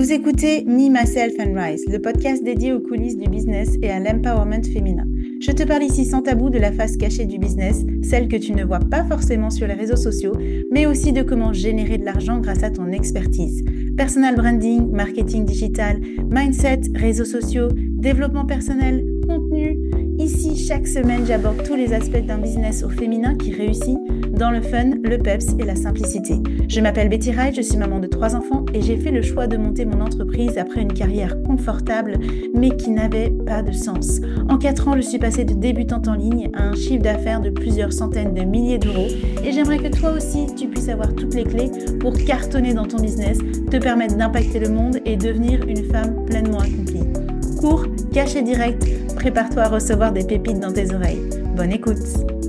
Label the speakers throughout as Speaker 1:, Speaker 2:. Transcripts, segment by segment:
Speaker 1: Vous écoutez Me, Myself and Rise, le podcast dédié aux coulisses du business et à l'empowerment féminin. Je te parle ici sans tabou de la face cachée du business, celle que tu ne vois pas forcément sur les réseaux sociaux, mais aussi de comment générer de l'argent grâce à ton expertise. Personal branding, marketing digital, mindset, réseaux sociaux, développement personnel, contenu. Ici, chaque semaine, j'aborde tous les aspects d'un business au féminin qui réussit dans le fun, le peps et la simplicité. Je m'appelle Betty Wright, je suis maman de trois enfants et j'ai fait le choix de monter mon entreprise après une carrière confortable mais qui n'avait pas de sens. En quatre ans, je suis passée de débutante en ligne à un chiffre d'affaires de plusieurs centaines de milliers d'euros et j'aimerais que toi aussi tu puisses avoir toutes les clés pour cartonner dans ton business, te permettre d'impacter le monde et devenir une femme pleinement accomplie. Cours, caché direct, prépare-toi à recevoir des pépites dans tes oreilles. Bonne écoute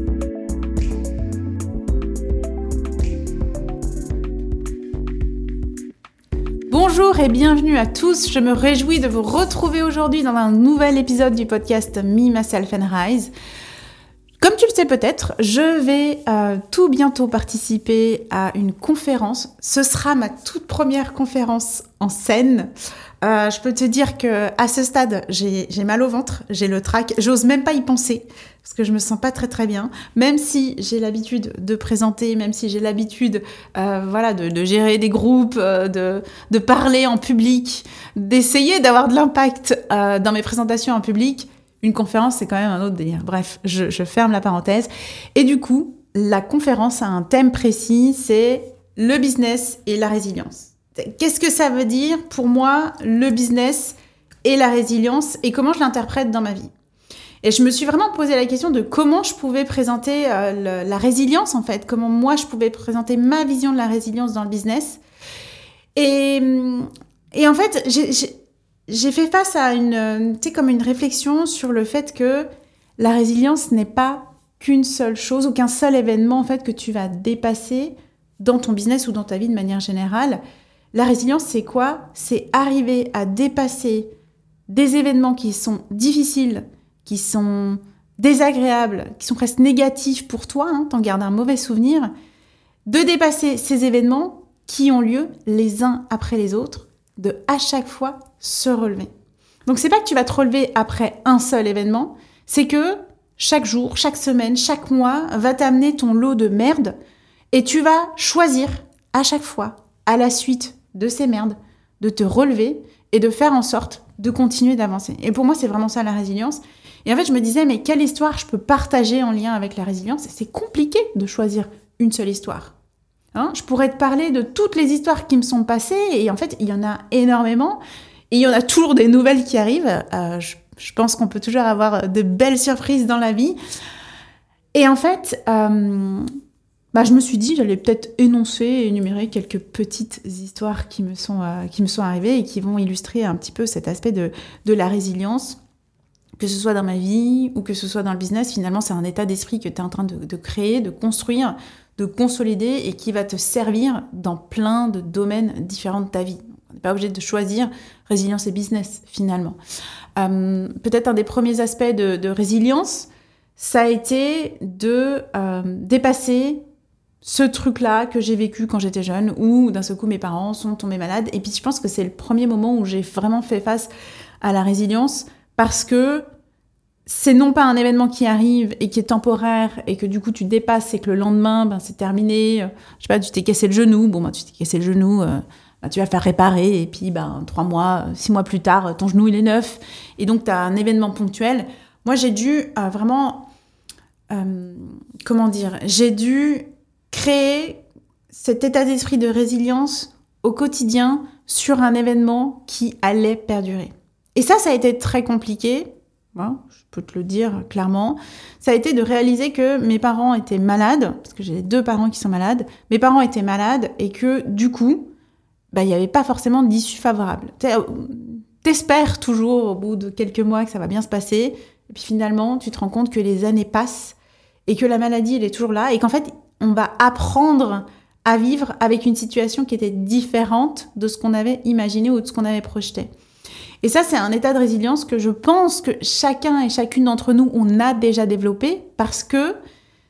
Speaker 1: bienvenue à tous. Je me réjouis de vous retrouver aujourd'hui dans un nouvel épisode du podcast Me, Myself and Rise. Comme tu le sais peut-être, je vais euh, tout bientôt participer à une conférence. Ce sera ma toute première conférence en scène. Euh, je peux te dire que à ce stade, j'ai mal au ventre, j'ai le trac, j'ose même pas y penser parce que je me sens pas très très bien. Même si j'ai l'habitude de présenter, même si j'ai l'habitude, euh, voilà, de, gérer des groupes, de, de parler en public, d'essayer d'avoir de l'impact dans mes présentations en public une conférence, c'est quand même un autre délire. Bref, je, ferme la parenthèse. Et du coup, la conférence a un thème précis, c'est le business et la résilience. Qu'est-ce que ça veut dire pour moi, le business et la résilience, et comment je l'interprète dans ma vie? Et je me suis vraiment posé la question de comment je pouvais présenter euh, la résilience, en fait, comment moi je pouvais présenter ma vision de la résilience dans le business. Et, et en fait, j'ai fait face à une, sais, comme une réflexion sur le fait que la résilience n'est pas qu'une seule chose ou qu'un seul événement en fait que tu vas dépasser dans ton business ou dans ta vie de manière générale. La résilience, c'est quoi? C'est arriver à dépasser des événements qui sont difficiles, qui sont désagréables, qui sont presque négatifs pour toi, hein, t'en gardes un mauvais souvenir, de dépasser ces événements qui ont lieu les uns après les autres, de à chaque fois se relever. Donc c'est pas que tu vas te relever après un seul événement, c'est que chaque jour, chaque semaine, chaque mois va t'amener ton lot de merde et tu vas choisir à chaque fois, à la suite de ces merdes, de te relever et de faire en sorte de continuer d'avancer. Et pour moi, c'est vraiment ça la résilience. Et en fait, je me disais, mais quelle histoire je peux partager en lien avec la résilience? C'est compliqué de choisir une seule histoire. Hein? Je pourrais te parler de toutes les histoires qui me sont passées, et en fait, il y en a énormément. Et il y en a toujours des nouvelles qui arrivent. Euh, je, pense qu'on peut toujours avoir de belles surprises dans la vie. Et en fait, euh, bah, je me suis dit, j'allais peut-être énoncer et énumérer quelques petites histoires qui me, sont, euh, qui me sont arrivées et qui vont illustrer un petit peu cet aspect de, de la résilience. Que ce soit dans ma vie ou que ce soit dans le business, finalement, c'est un état d'esprit que tu es en train de, de créer, de construire, de consolider et qui va te servir dans plein de domaines différents de ta vie. On n'est pas obligé de choisir résilience et business finalement. Euh, peut-être un des premiers aspects de, résilience, ça a été de euh, dépasser ce truc-là que j'ai vécu quand j'étais jeune, où d'un seul coup mes parents sont tombés malades. Et puis je pense que c'est le premier moment où j'ai vraiment fait face à la résilience parce que c'est non pas un événement qui arrive et qui est temporaire et que du coup tu dépasses et que le lendemain ben, c'est terminé. Je sais pas, tu t'es cassé le genou, bon ben, tu t'es cassé le genou, euh, bah, tu vas faire réparer et puis ben, trois mois, six mois plus tard, ton genou il est neuf et donc tu as un événement ponctuel. Moi j'ai dû euh, vraiment, euh, comment dire, j'ai dû créer cet état d'esprit de résilience au quotidien sur un événement qui allait perdurer. Et ça, ça a été très compliqué, hein, je peux te le dire clairement. Ça a été de réaliser que mes parents étaient malades, parce que j'ai deux parents qui sont malades, mes parents étaient malades et que du coup, bah, il n'y avait pas forcément d'issue favorable. Euh, t'espères toujours au bout de quelques mois que ça va bien se passer, et puis finalement, tu te rends compte que les années passent et que la maladie, elle est toujours là, et qu'en fait, on va apprendre à vivre avec une situation qui était différente de ce qu'on avait imaginé ou de ce qu'on avait projeté. Et ça, c'est un état de résilience que je pense que chacun et chacune d'entre nous, on a déjà développé parce que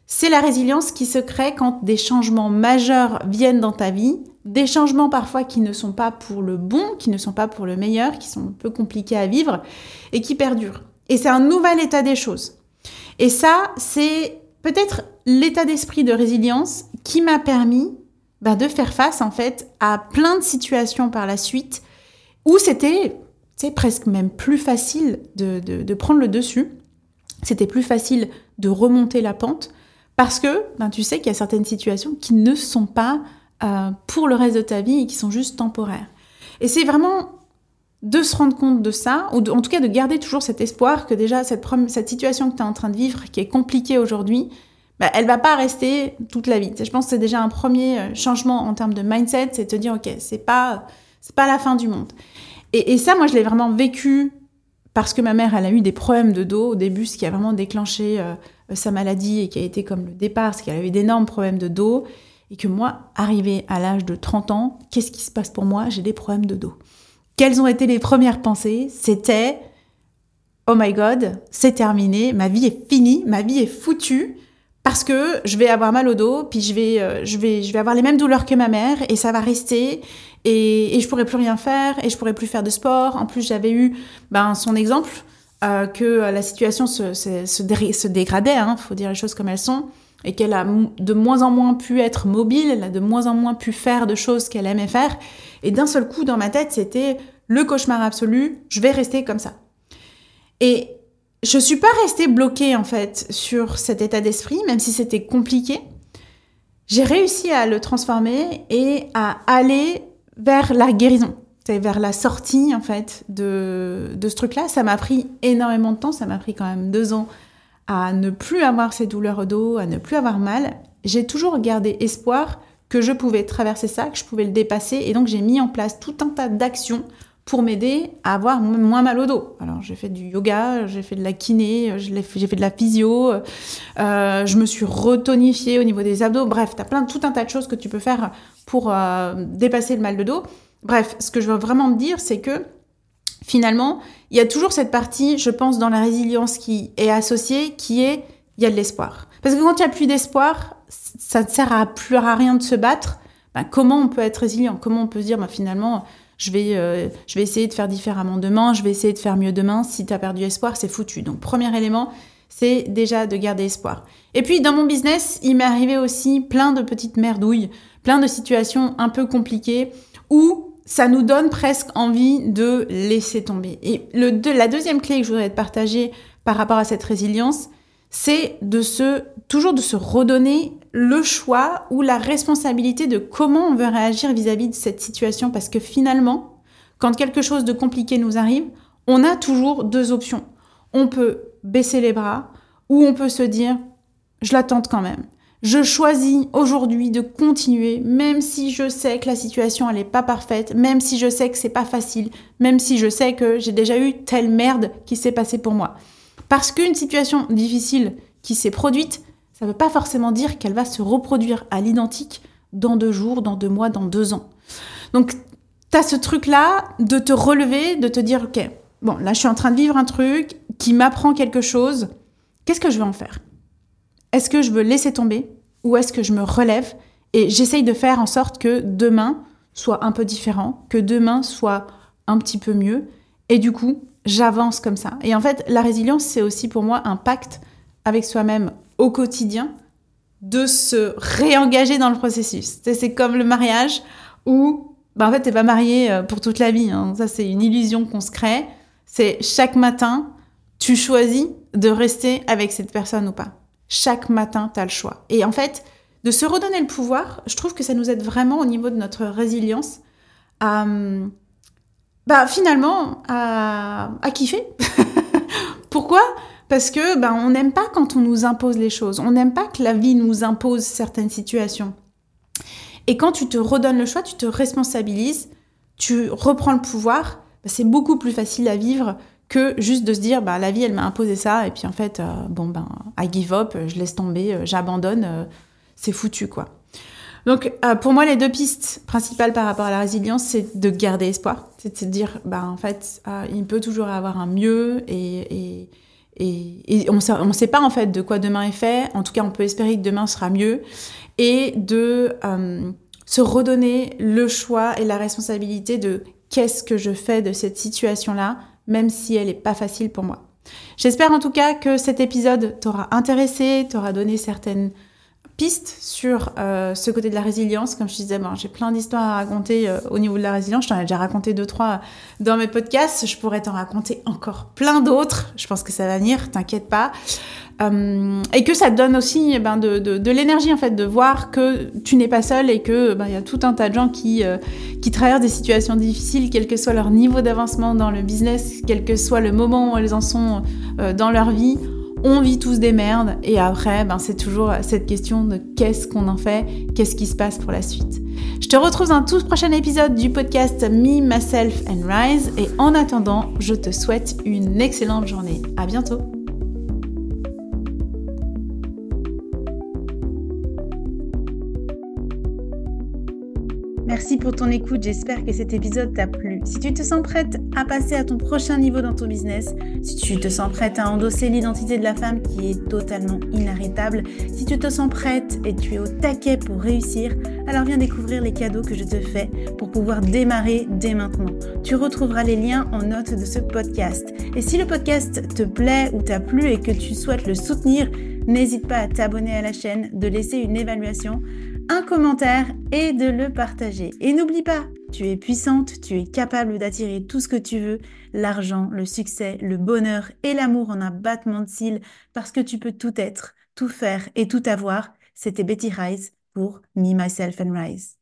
Speaker 1: c'est la résilience qui se crée quand des changements majeurs viennent dans ta vie des changements parfois qui ne sont pas pour le bon, qui ne sont pas pour le meilleur, qui sont un peu compliqués à vivre et qui perdurent. Et c'est un nouvel état des choses. Et ça, c'est peut-être l'état d'esprit de résilience qui m'a permis bah, de faire face en fait à plein de situations par la suite où c'était presque même plus facile de, prendre le dessus. C'était plus facile de remonter la pente parce que ben, tu sais qu'il y a certaines situations qui ne sont pas euh, pour le reste de ta vie et qui sont juste temporaires. Et c'est vraiment de se rendre compte de ça, ou en tout cas de garder toujours cet espoir que déjà cette, cette situation que tu es en train de vivre, qui est compliquée aujourd'hui, bah, elle va pas rester toute la vie. Je pense que c'est déjà un premier euh, changement en termes de mindset, c'est de te dire, ok, c'est pas, pas la fin du monde. Et, ça, moi, je l'ai vraiment vécu parce que ma mère, elle a eu des problèmes de dos au début, ce qui a vraiment déclenché euh, sa maladie et qui a été comme le départ, parce qu'elle avait d'énormes problèmes de dos et que moi, arrivé à l'âge de 30 ans, qu'est-ce qui se passe pour moi? J'ai des problèmes de dos. Quelles ont été les premières pensées? C'était Oh my god, c'est terminé, ma vie est finie, ma vie est foutue parce que je vais avoir mal au dos, puis je vais, euh, je vais, je vais avoir les mêmes douleurs que ma mère et ça va rester et, et je pourrai plus rien faire et je pourrai plus faire de sport. En plus, j'avais eu ben, son exemple euh, que la situation se, se, se, dégradait, hein, faut dire les choses comme elles sont et qu'elle a de moins en moins pu être mobile, elle a de moins en moins pu faire de choses qu'elle aimait faire. Et d'un seul coup, dans ma tête, c'était le cauchemar absolu, je vais rester comme ça. Et je suis pas restée bloquée, en fait, sur cet état d'esprit, même si c'était compliqué. J'ai réussi à le transformer et à aller vers la guérison. Vers la sortie, en fait, de, de ce truc-là. Ça m'a pris énormément de temps, ça m'a pris quand même deux ans à ne plus avoir ces douleurs au dos, à ne plus avoir mal, j'ai toujours gardé espoir que je pouvais traverser ça, que je pouvais le dépasser. Et donc j'ai mis en place tout un tas d'actions pour m'aider à avoir moins mal au dos. Alors j'ai fait du yoga, j'ai fait de la kiné, j'ai fait de la physio, euh, je me suis retonifiée au niveau des abdos. Bref, tu as plein, tout un tas de choses que tu peux faire pour euh, dépasser le mal de dos. Bref, ce que je veux vraiment te dire, c'est que finalement, il y a toujours cette partie, je pense, dans la résilience qui est associée, qui est il y a de l'espoir. Parce que quand il n'y a plus d'espoir, ça ne sert à plus à rien de se battre. Ben, comment on peut être résilient? Comment on peut se dire, ben, finalement, je vais, euh, je vais essayer de faire différemment demain, je vais essayer de faire mieux demain. Si tu as perdu espoir, c'est foutu. Donc, premier élément, c'est déjà de garder espoir. Et puis, dans mon business, il m'est arrivé aussi plein de petites merdouilles, plein de situations un peu compliquées où ça nous donne presque envie de laisser tomber. Et la deuxième clé que je voudrais te partager par rapport à cette résilience, c'est de toujours de se redonner le choix ou la responsabilité de comment on veut réagir vis-à-vis de cette situation. Parce que finalement, quand quelque chose de compliqué nous arrive, on a toujours deux options. On peut baisser les bras ou on peut se dire, je l'attends quand même. Je choisis aujourd'hui de continuer, même si je sais que la situation elle est pas parfaite, même si je sais que c'est pas facile, même si je sais que j'ai déjà eu telle merde qui s'est passée pour moi. Parce qu'une situation difficile qui s'est produite, ça ne veut pas forcément dire qu'elle va se reproduire à l'identique dans deux jours, dans deux mois, dans deux ans. Donc, tu as ce truc-là de te relever, de te dire, OK, bon, là, je suis en train de vivre un truc qui m'apprend quelque chose. Qu'est-ce que je vais en faire? Est-ce que je veux laisser tomber ou est-ce que je me relève et j'essaye de faire en sorte que demain soit un peu différent, que demain soit un petit peu mieux et du coup, j'avance comme ça. Et en fait, la résilience, c'est aussi pour moi un pacte avec soi-même au quotidien de se réengager dans le processus. C'est comme le mariage où, bah en fait, t'es pas marié euh, pour toute la vie. Hein. Ça, c'est une illusion qu'on se crée. C'est chaque matin, tu choisis de rester avec cette personne ou pas. Chaque matin, tu as le choix. Et en fait, de se redonner le pouvoir, je trouve que ça nous aide vraiment au niveau de notre résilience à, bah, finalement, à, kiffer. Pourquoi? Parce que bah, on n'aime pas quand on nous impose les choses. On n'aime pas que la vie nous impose certaines situations. Et quand tu te redonnes le choix, tu te responsabilises, tu reprends le pouvoir, bah, c'est beaucoup plus facile à vivre que juste de se dire bah la vie elle m'a imposé ça et puis en fait euh, bon ben I give up, je laisse tomber, euh, j'abandonne, euh, c'est foutu quoi. Donc pour moi les deux pistes principales par rapport à la résilience c'est de garder espoir, c'est de dire bah en fait il peut toujours avoir un mieux et, et, et on sait, on sait pas en fait de quoi demain est fait, en tout cas on peut espérer que demain sera mieux. Et de se redonner le choix et la responsabilité de qu'est-ce que je fais de cette situation-là, même si elle n'est pas facile pour moi. J'espère en tout cas que cet épisode t'aura intéressé, t'aura donné certaines sur euh, ce côté de la résilience. Comme je disais, bon, j'ai plein d'histoires à raconter euh, au niveau de la résilience. Je t'en ai déjà raconté deux, trois dans mes podcasts. Je pourrais t'en raconter encore plein d'autres. Je pense que ça va venir, t'inquiète pas. Euh, et que ça te donne aussi eh ben, de, de, l'énergie en fait de voir que tu n'es pas seul et que ben, y a tout un tas de gens qui, qui traversent des situations difficiles, quel que soit leur niveau d'avancement dans le business, quel que soit le moment où elles en sont dans leur vie. On vit tous des merdes et après, ben, c'est toujours cette question de qu'est-ce qu'on en fait, qu'est-ce qui se passe pour la suite. Je te retrouve dans un tout prochain épisode du podcast Me, Myself and Rise et en attendant, je te souhaite une excellente journée. À bientôt! Pour ton écoute, j'espère que cet épisode t'a plu. Si tu te sens prête à passer à ton prochain niveau dans ton business, si tu te sens prête à endosser l'identité de la femme qui est totalement inarrêtable, si tu te sens prête et tu es au taquet pour réussir, alors viens découvrir les cadeaux que je te fais pour pouvoir démarrer dès maintenant. Tu retrouveras les liens en note de ce podcast. Et si le podcast te plaît ou t'a plu et que tu souhaites le soutenir, n'hésite pas à t'abonner à la chaîne, de laisser une évaluation un commentaire et de le partager. Et n'oublie pas, tu es puissante, tu es capable d'attirer tout ce que tu veux, l'argent, le succès, le bonheur et l'amour en un battement de cils parce que tu peux tout être, tout faire et tout avoir. C'était Betty Rise pour Me, Myself and Rise.